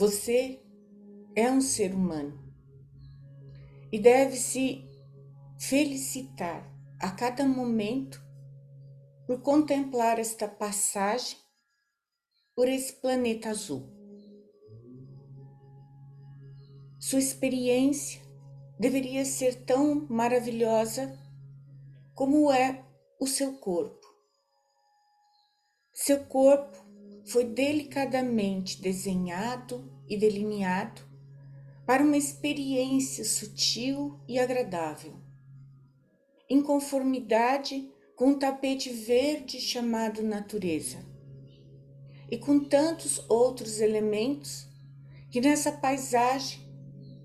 Você é um ser humano e deve se felicitar a cada momento por contemplar esta passagem por esse planeta azul. Sua experiência deveria ser tão maravilhosa como é o seu corpo. Seu corpo foi delicadamente desenhado e delineado para uma experiência sutil e agradável, em conformidade com o tapete verde chamado natureza, e com tantos outros elementos que nessa paisagem,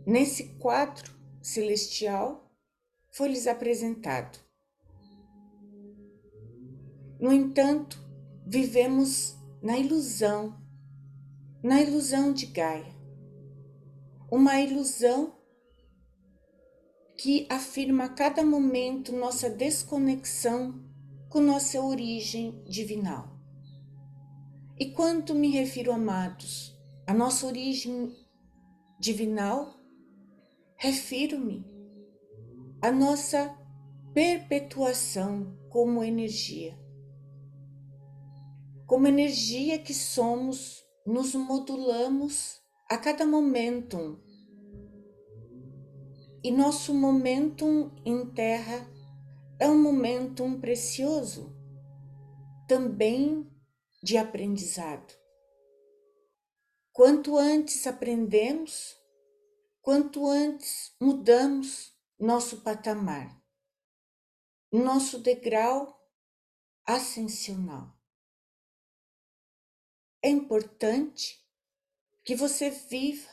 nesse quadro celestial, foi lhes apresentado. No entanto, vivemos na ilusão, na ilusão de Gaia. Uma ilusão que afirma a cada momento nossa desconexão com nossa origem divinal. E quanto me refiro, amados, à nossa origem divinal, refiro-me à nossa perpetuação como energia como energia que somos, nos modulamos a cada momentum. E nosso momentum em terra é um momentum precioso, também de aprendizado. Quanto antes aprendemos, quanto antes mudamos nosso patamar, nosso degrau ascensional é importante que você viva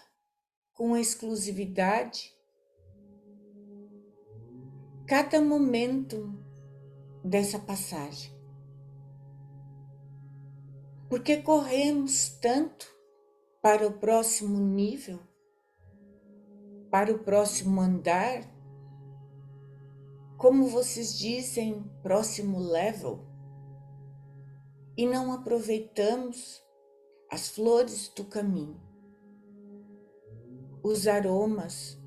com exclusividade cada momento dessa passagem. Porque corremos tanto para o próximo nível, para o próximo andar, como vocês dizem, próximo level, e não aproveitamos as flores do caminho, os aromas,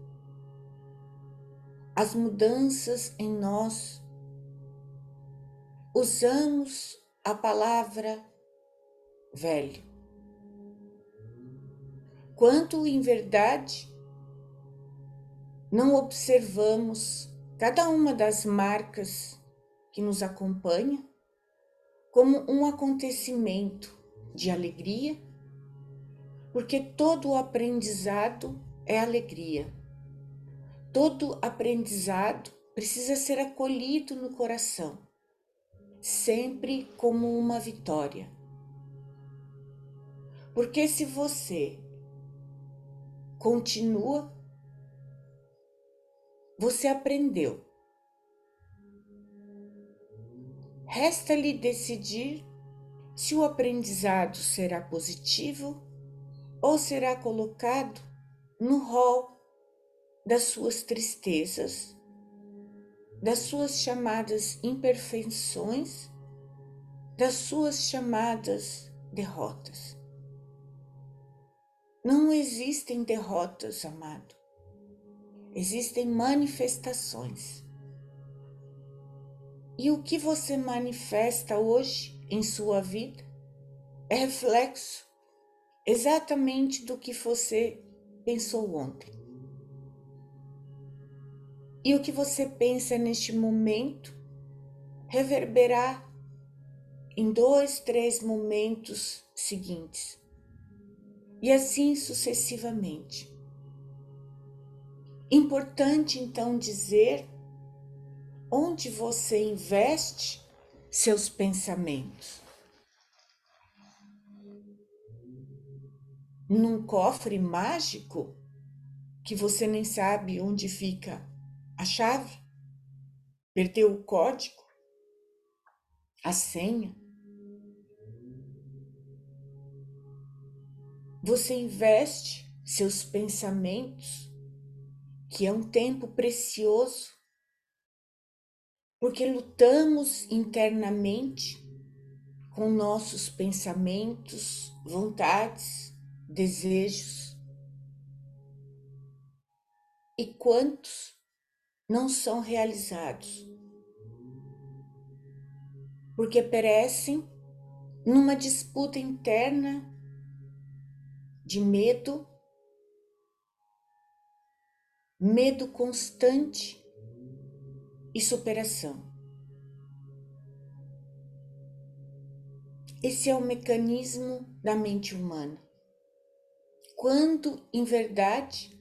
as mudanças em nós. Usamos a palavra velho. Quanto em verdade não observamos cada uma das marcas que nos acompanha como um acontecimento de alegria, porque todo aprendizado é alegria. Todo aprendizado precisa ser acolhido no coração, sempre como uma vitória. Porque se você continua, você aprendeu. Resta-lhe decidir se o aprendizado será positivo ou será colocado no rol das suas tristezas, das suas chamadas imperfeições, das suas chamadas derrotas. Não existem derrotas, amado. Existem manifestações. E o que você manifesta hoje em sua vida é reflexo exatamente do que você pensou ontem. E o que você pensa neste momento reverberará em dois, três momentos seguintes. E assim sucessivamente. Importante então dizer onde você investe seus pensamentos. Num cofre mágico que você nem sabe onde fica a chave, perdeu o código, a senha. Você investe seus pensamentos, que é um tempo precioso porque lutamos internamente com nossos pensamentos, vontades, desejos. E quantos não são realizados? Porque perecem numa disputa interna de medo, medo constante e superação. Esse é o mecanismo da mente humana. Quando, em verdade,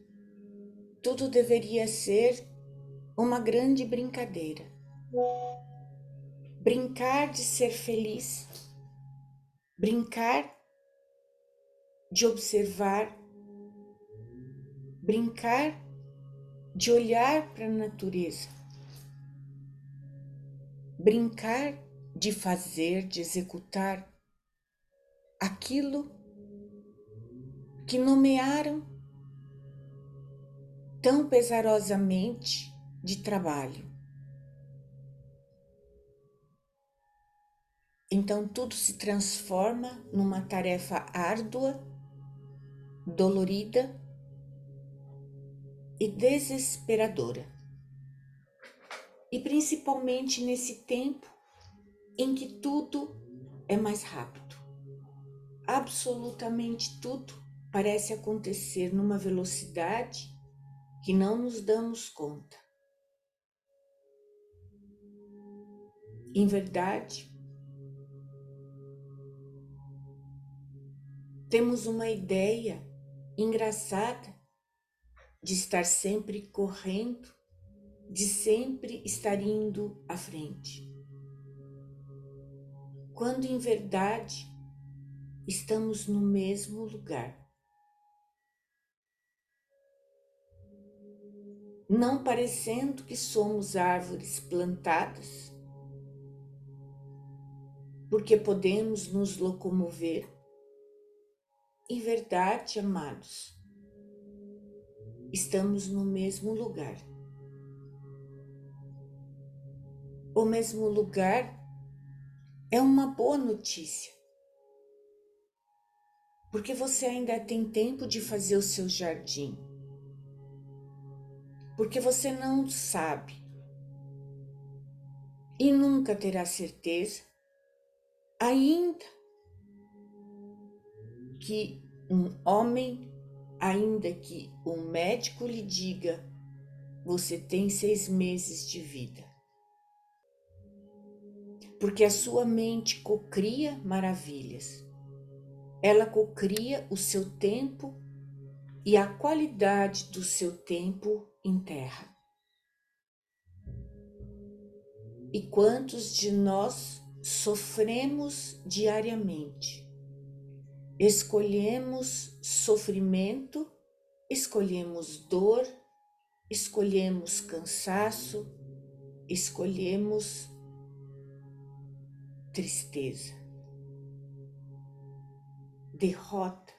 tudo deveria ser uma grande brincadeira. Brincar de ser feliz, brincar de observar, brincar de olhar para a natureza, brincar de fazer, de executar aquilo que nomearam tão pesarosamente de trabalho. Então tudo se transforma numa tarefa árdua, dolorida e desesperadora. E principalmente nesse tempo em que tudo é mais rápido. Absolutamente tudo parece acontecer numa velocidade que não nos damos conta. Em verdade, temos uma ideia engraçada de estar sempre correndo, de sempre estar indo à frente. Quando em verdade estamos no mesmo lugar. não parecendo que somos árvores plantadas, porque podemos nos locomover. Em verdade, amados, estamos no mesmo lugar. O mesmo lugar é uma boa notícia, porque você ainda tem tempo de fazer o seu jardim. Porque você não sabe. E nunca terá certeza, ainda que um homem, ainda que um médico lhe diga, você tem seis meses de vida. Porque a sua mente cocria maravilhas. Ela cocria o seu tempo e a qualidade do seu tempo em terra. E quantos de nós sofremos diariamente? Escolhemos sofrimento, escolhemos dor, escolhemos cansaço, escolhemos tristeza, derrota.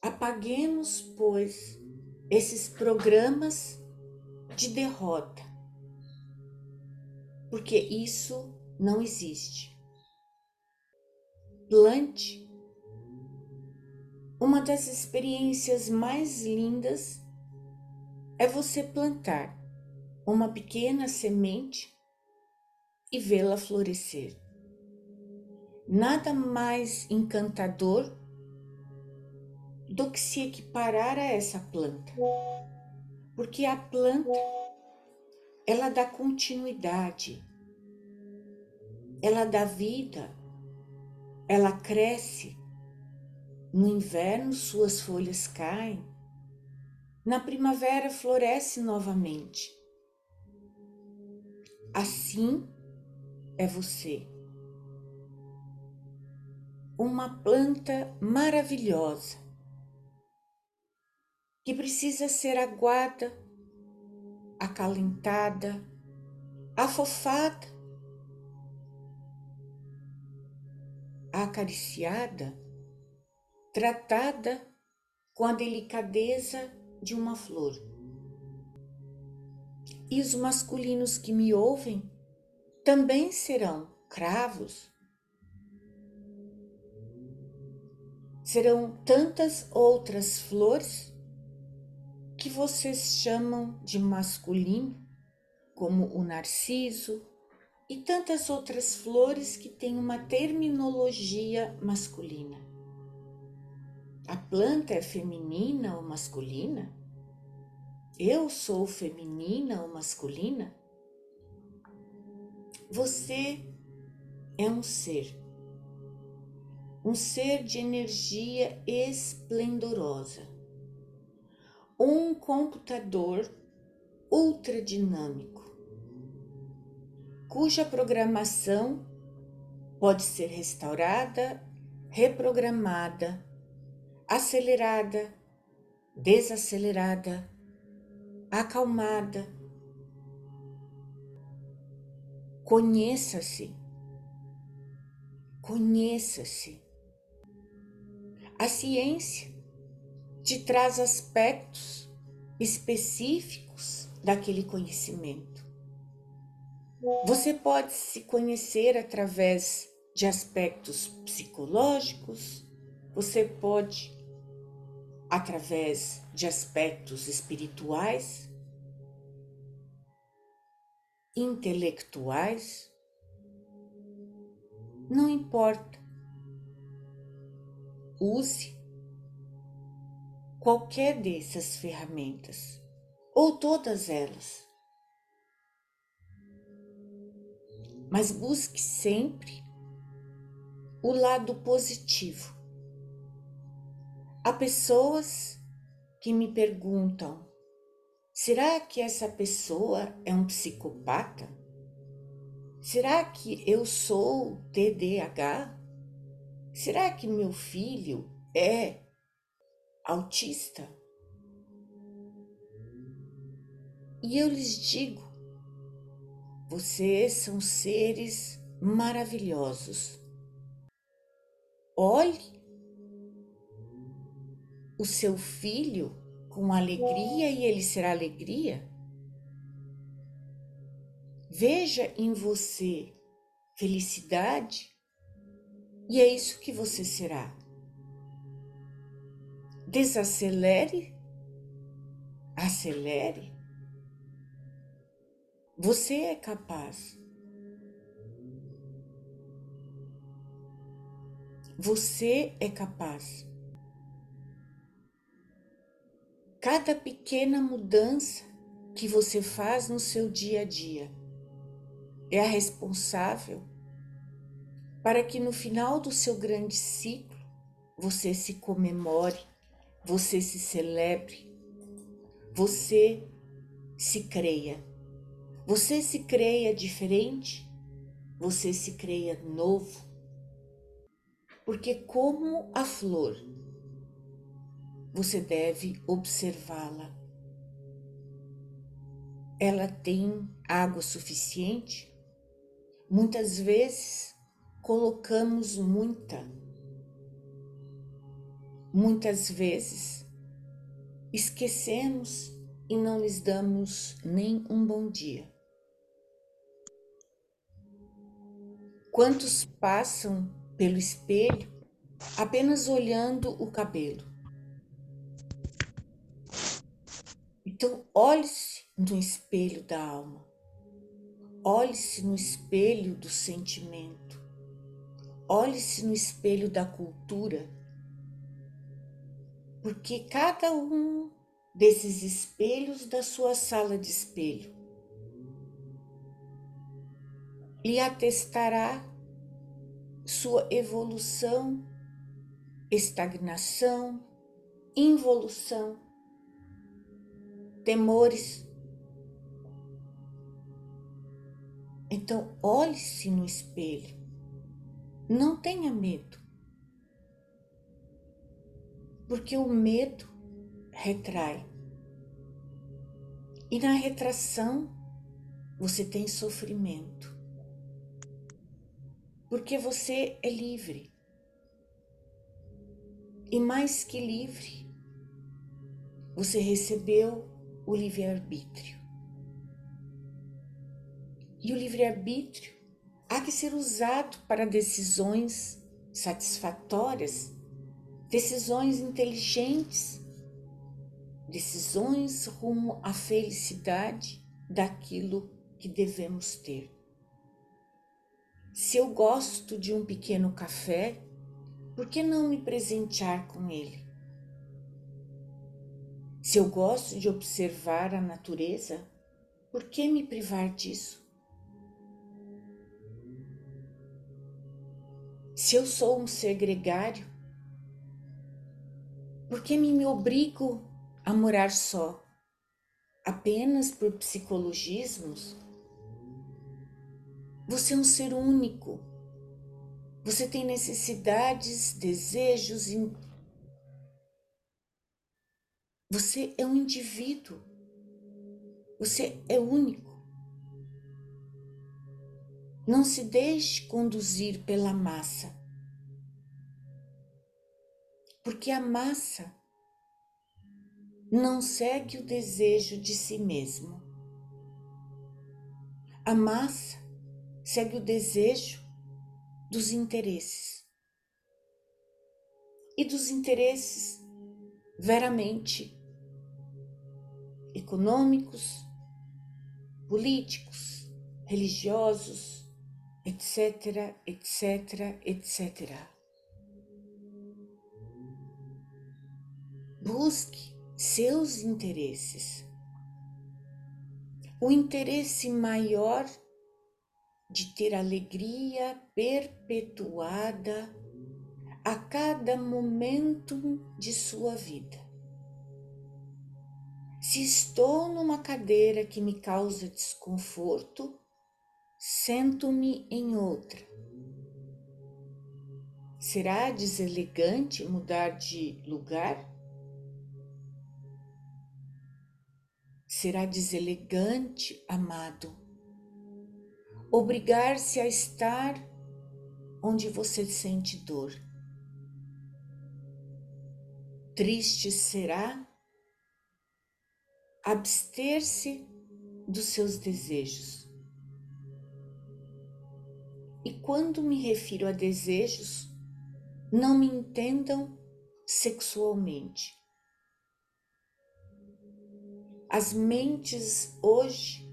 Apaguemos, pois, esses programas de derrota, porque isso não existe. Plante. Uma das experiências mais lindas é você plantar uma pequena semente e vê-la florescer. Nada mais encantador do que se equiparar a essa planta. Porque a planta, ela dá continuidade, ela dá vida, ela cresce. No inverno, suas folhas caem, na primavera, floresce novamente. Assim é você. Uma planta maravilhosa que precisa ser aguada, acalentada, afofada, acariciada, tratada com a delicadeza de uma flor. E os masculinos que me ouvem também serão cravos. Serão tantas outras flores que vocês chamam de masculino, como o narciso e tantas outras flores que têm uma terminologia masculina. A planta é feminina ou masculina? Eu sou feminina ou masculina? Você é um ser, um ser de energia esplendorosa, um computador ultradinâmico, cuja programação pode ser restaurada, reprogramada, acelerada, desacelerada, acalmada. Conheça-se Conheça-se. A ciência te traz aspectos específicos daquele conhecimento. Você pode se conhecer através de aspectos psicológicos, você pode através de aspectos espirituais, intelectuais, não importa. Use qualquer dessas ferramentas ou todas elas. Mas busque sempre o lado positivo. Há pessoas que me perguntam: será que essa pessoa é um psicopata? Será que eu sou TDAH? Será que meu filho é autista? E eu lhes digo: vocês são seres maravilhosos. Olhe o seu filho com alegria e ele será alegria. Veja em você felicidade e é isso que você será. Desacelere, acelere. Você é capaz. Você é capaz. Cada pequena mudança que você faz no seu dia a dia é a responsável para que no final do seu grande ciclo você se comemore, você se celebre, você se creia. Você se creia diferente, você se creia novo. Porque, como a flor, você deve observá-la. Ela tem água suficiente Muitas vezes colocamos muita, muitas vezes esquecemos e não lhes damos nem um bom dia. Quantos passam pelo espelho apenas olhando o cabelo? Então, olhe-se no espelho da alma. Olhe-se no espelho do sentimento. Olhe-se no espelho da cultura. Porque cada um desses espelhos da sua sala de espelho lhe atestará sua evolução, estagnação, involução, temores, Então, olhe-se no espelho. Não tenha medo. Porque o medo retrai. E na retração você tem sofrimento. Porque você é livre. E mais que livre, você recebeu o livre-arbítrio. E o livre-arbítrio há que ser usado para decisões satisfatórias, decisões inteligentes, decisões rumo à felicidade daquilo que devemos ter. Se eu gosto de um pequeno café, por que não me presentear com ele? Se eu gosto de observar a natureza, por que me privar disso? Se eu sou um ser gregário, por que me obrigo a morar só? Apenas por psicologismos? Você é um ser único. Você tem necessidades, desejos. Você é um indivíduo. Você é único. Não se deixe conduzir pela massa. Porque a massa não segue o desejo de si mesmo. A massa segue o desejo dos interesses. E dos interesses veramente econômicos, políticos, religiosos, etc, etc, etc. Busque seus interesses. O interesse maior de ter alegria perpetuada a cada momento de sua vida. Se estou numa cadeira que me causa desconforto, sento-me em outra. Será deselegante mudar de lugar? Será deselegante, amado, obrigar-se a estar onde você sente dor. Triste será abster-se dos seus desejos. E quando me refiro a desejos, não me entendam sexualmente. As mentes hoje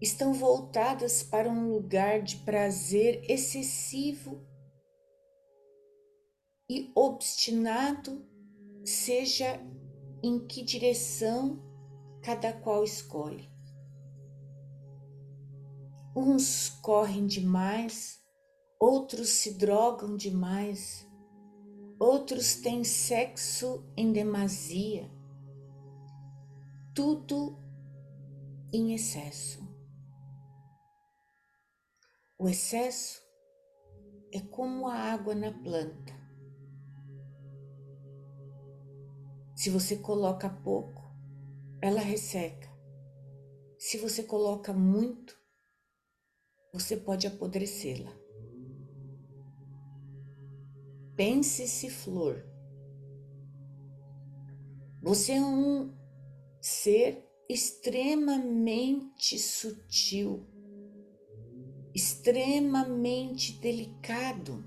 estão voltadas para um lugar de prazer excessivo e obstinado, seja em que direção cada qual escolhe. Uns correm demais, outros se drogam demais, outros têm sexo em demasia. Tudo em excesso. O excesso é como a água na planta. Se você coloca pouco, ela resseca. Se você coloca muito, você pode apodrecê-la. Pense-se flor. Você é um ser extremamente sutil extremamente delicado.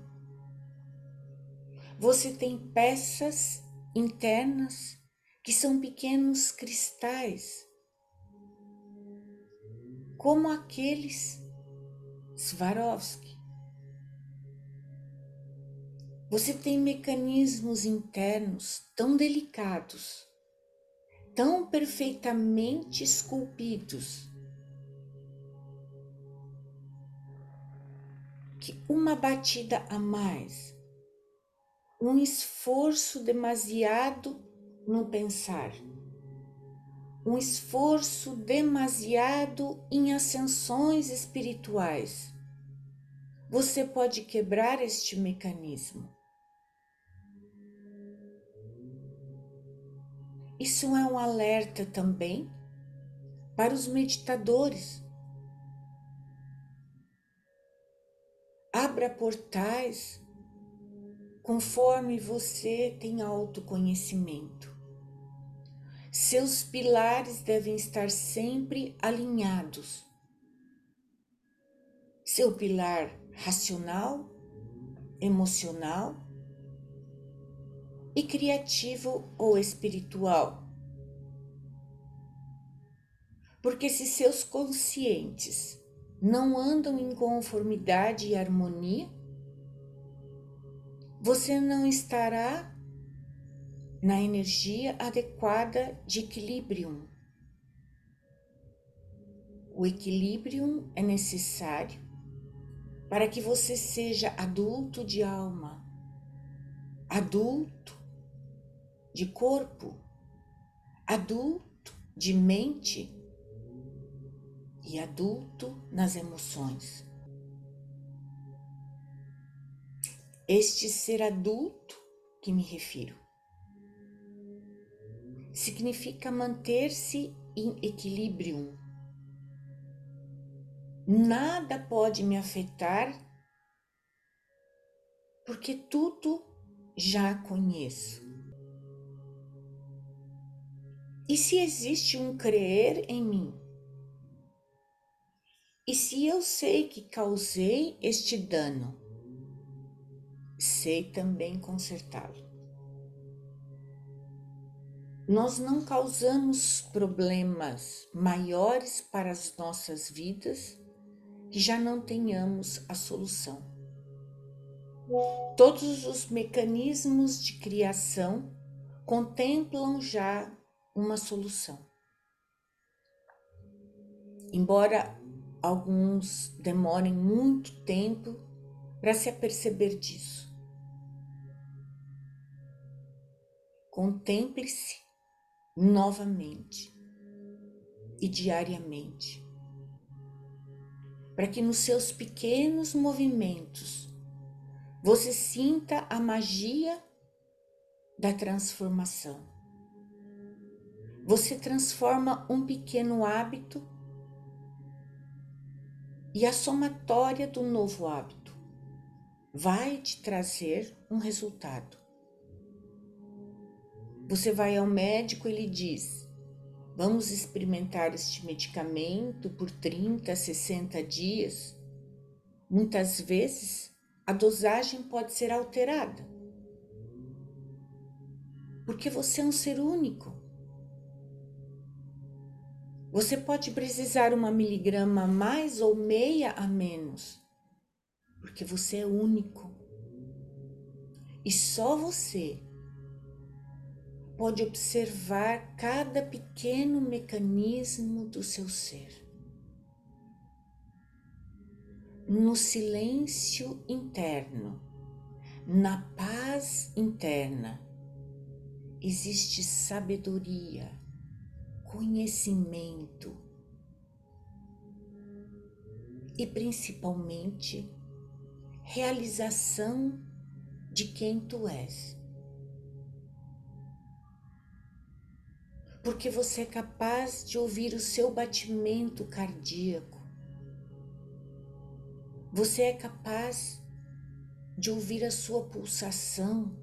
Você tem peças internas que são pequenos cristais, como aqueles Swarovski. Você tem mecanismos internos tão delicados, tão perfeitamente esculpidos, que uma batida a mais, um esforço demasiado no pensar, um esforço demasiado em ascensões espirituais, você pode quebrar este mecanismo. Isso é um alerta também para os meditadores Abra portais conforme você tem autoconhecimento. Seus pilares devem estar sempre alinhados. Seu pilar racional, emocional e criativo ou espiritual. Porque se seus conscientes não andam em conformidade e harmonia, você não estará na energia adequada de equilíbrio. O equilíbrio é necessário para que você seja adulto de alma, adulto de corpo, adulto de mente e adulto nas emoções. Este ser adulto que me refiro significa manter-se em equilíbrio. Nada pode me afetar porque tudo já conheço. E se existe um crer em mim? E se eu sei que causei este dano? Sei também consertá-lo. Nós não causamos problemas maiores para as nossas vidas que já não tenhamos a solução. Todos os mecanismos de criação contemplam já uma solução. Embora alguns demorem muito tempo para se aperceber disso. Contemple-se novamente e diariamente, para que nos seus pequenos movimentos você sinta a magia da transformação. Você transforma um pequeno hábito e a somatória do novo hábito vai te trazer um resultado. Você vai ao médico e diz: vamos experimentar este medicamento por 30, 60 dias. Muitas vezes a dosagem pode ser alterada. Porque você é um ser único. Você pode precisar uma miligrama a mais ou meia a menos, porque você é único. E só você pode observar cada pequeno mecanismo do seu ser. No silêncio interno, na paz interna, existe sabedoria, conhecimento e principalmente realização de quem tu és. Porque você é capaz de ouvir o seu batimento cardíaco. Você é capaz de ouvir a sua pulsação.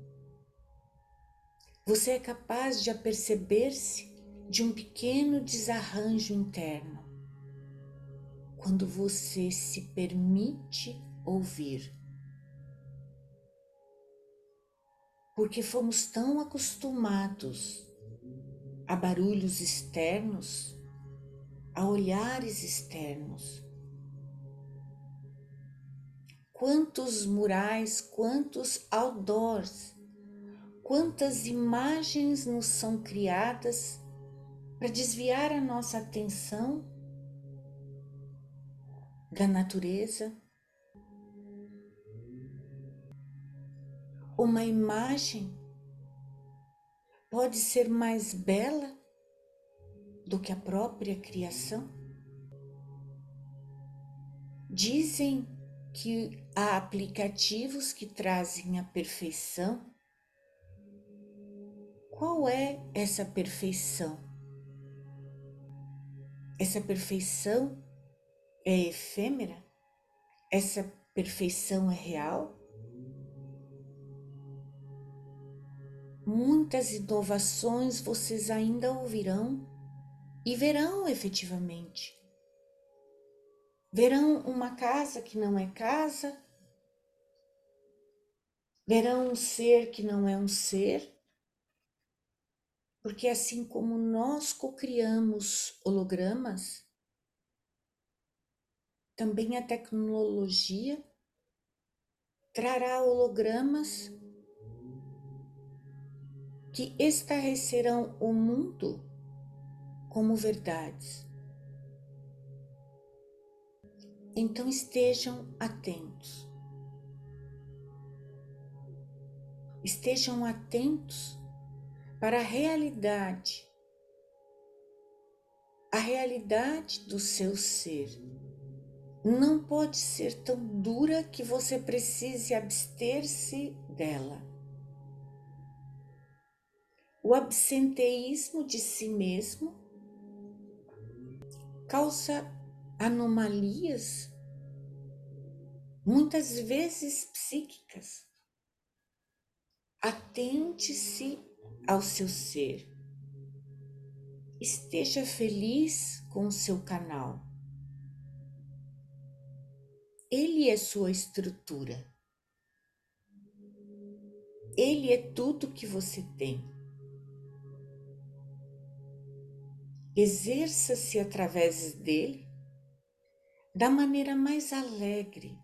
Você é capaz de aperceber-se de um pequeno desarranjo interno. Quando você se permite ouvir. Porque fomos tão acostumados a barulhos externos, a olhares externos. Quantos murais, quantos outdoors, quantas imagens nos são criadas para desviar a nossa atenção da natureza. Uma imagem pode ser mais bela do que a própria criação? Dizem que há aplicativos que trazem a perfeição. Qual é essa perfeição? Essa perfeição é efêmera? Essa perfeição é real? Muitas inovações vocês ainda ouvirão e verão efetivamente. Verão uma casa que não é casa, verão um ser que não é um ser, Porque assim como nós cocriamos hologramas, também a tecnologia trará hologramas que estarrecerão o mundo como verdades. Então estejam atentos. Estejam atentos para a realidade, a realidade do seu ser. Não pode ser tão dura que você precise abster-se dela. O absenteísmo de si mesmo causa anomalias, muitas vezes psíquicas. Atente-se ao seu ser. Esteja feliz com o seu canal. Ele é sua estrutura. Ele é tudo que você tem. Exerça-se através dele da maneira mais alegre,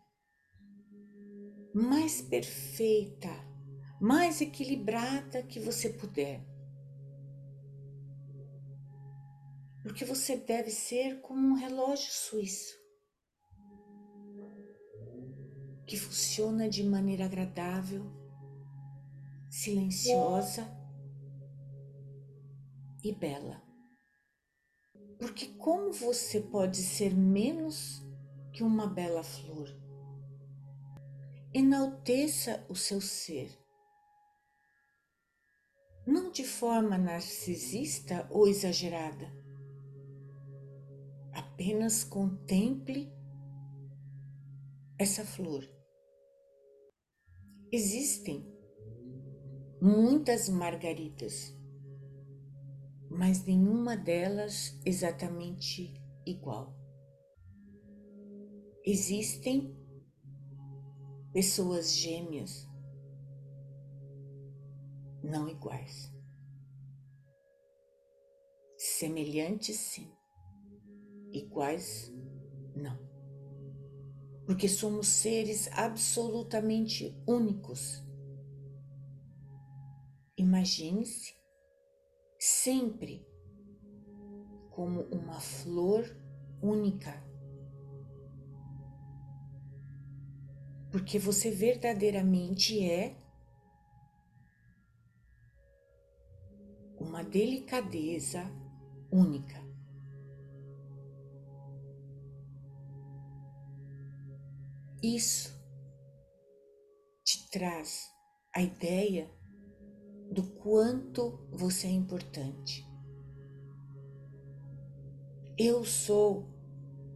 mais perfeita, mais equilibrada que você puder. Porque você deve ser como um relógio suíço que funciona de maneira agradável, silenciosa e bela. Porque como você pode ser menos que uma bela flor? Enalteça o seu ser. Não de forma narcisista ou exagerada. Apenas contemple essa flor. Existem muitas margaridas mas nenhuma delas exatamente igual. Existem pessoas gêmeas não iguais. Semelhantes, sim. Iguais, não. Porque somos seres absolutamente únicos. Imagine-se sempre como uma flor única. Porque você verdadeiramente é uma delicadeza única. Isso te traz a ideia do quanto você é importante. Eu sou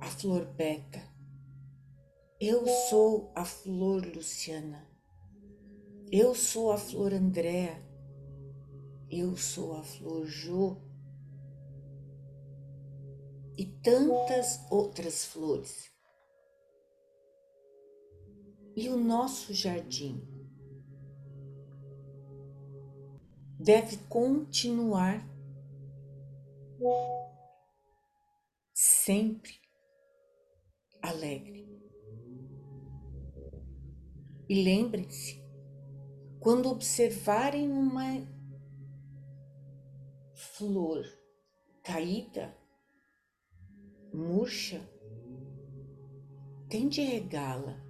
a flor Beta. Eu sou a flor Luciana. Eu sou a flor Andréa. Eu sou a flor Jo. E tantas outras flores. E o nosso jardim deve continuar sempre alegre. E lembrem-se, quando observarem uma flor caída, murcha, tente regá-la.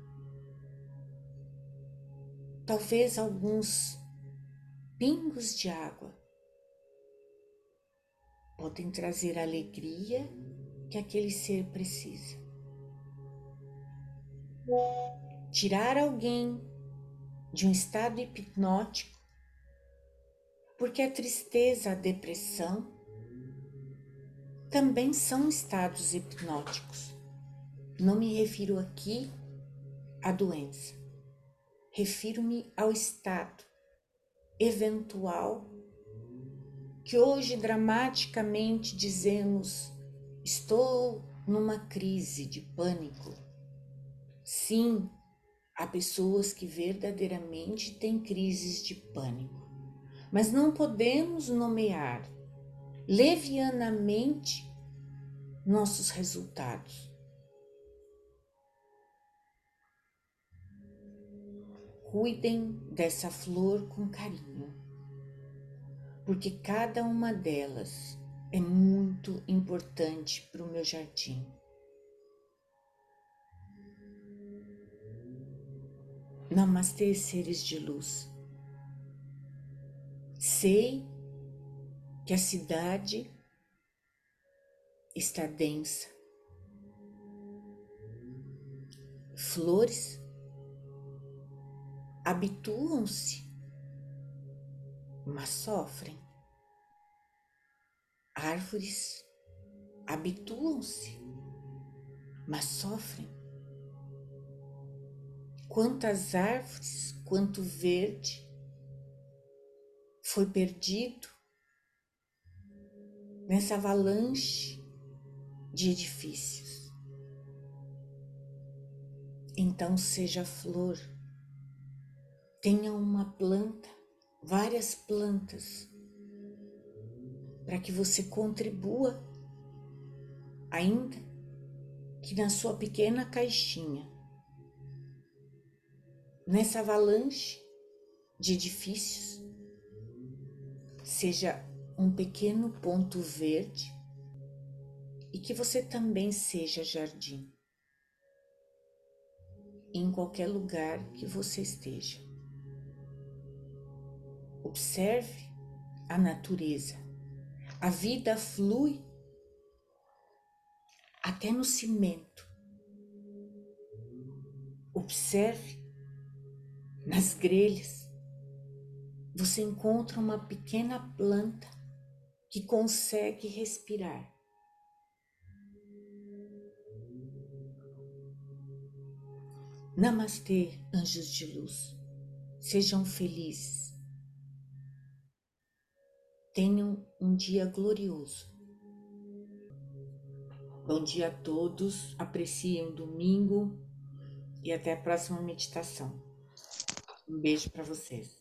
Talvez alguns pingos de água podem trazer a alegria que aquele ser precisa. Tirar alguém de um estado hipnótico, porque a tristeza, a depressão também são estados hipnóticos. Não me refiro aqui à doença, refiro-me ao estado eventual que hoje dramaticamente dizemos estou numa crise de pânico. Sim, há pessoas que verdadeiramente têm crises de pânico, mas não podemos nomear levianamente nossos resultados. Cuidem dessa flor com carinho, porque cada uma delas é muito importante para o meu jardim. Namastê, seres de luz. Sei que a cidade está densa. Flores habituam-se, mas sofrem. Árvores habituam-se, mas sofrem. Quantas árvores, quanto verde foi perdido nessa avalanche de edifícios. Então seja flor, tenha uma planta, várias plantas, para que você contribua, ainda que na sua pequena caixinha, nessa avalanche de edifícios, seja um pequeno ponto verde e que você também seja jardim em qualquer lugar que você esteja. Observe a natureza. A vida flui até no cimento. Observe nas grelhas. Você encontra uma pequena planta que consegue respirar. Namastê, anjos de luz. Sejam felizes. Tenham um dia glorioso. Bom dia a todos. Apreciem o domingo e até a próxima meditação. Um beijo para vocês.